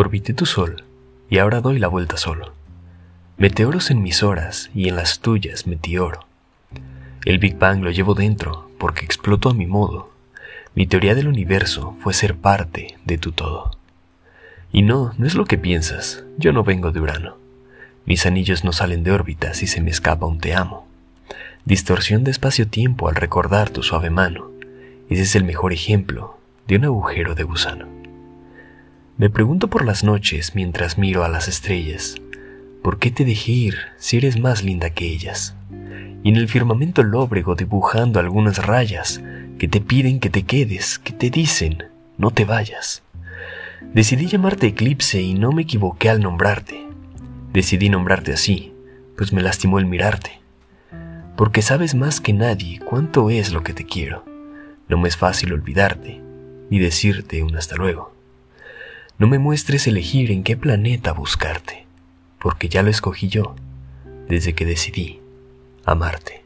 Orbité tu sol y ahora doy la vuelta solo. Meteoros en mis horas y en las tuyas meteoro. El Big Bang lo llevo dentro porque explotó a mi modo. Mi teoría del universo fue ser parte de tu todo. Y no, no es lo que piensas, yo no vengo de Urano. Mis anillos no salen de órbita si se me escapa un te amo. Distorsión de espacio-tiempo al recordar tu suave mano. Ese es el mejor ejemplo de un agujero de gusano. Me pregunto por las noches mientras miro a las estrellas, ¿por qué te dejé ir si eres más linda que ellas? Y en el firmamento lóbrego dibujando algunas rayas que te piden que te quedes, que te dicen, no te vayas. Decidí llamarte Eclipse y no me equivoqué al nombrarte. Decidí nombrarte así, pues me lastimó el mirarte. Porque sabes más que nadie cuánto es lo que te quiero. No me es fácil olvidarte, ni decirte un hasta luego. No me muestres elegir en qué planeta buscarte, porque ya lo escogí yo, desde que decidí amarte.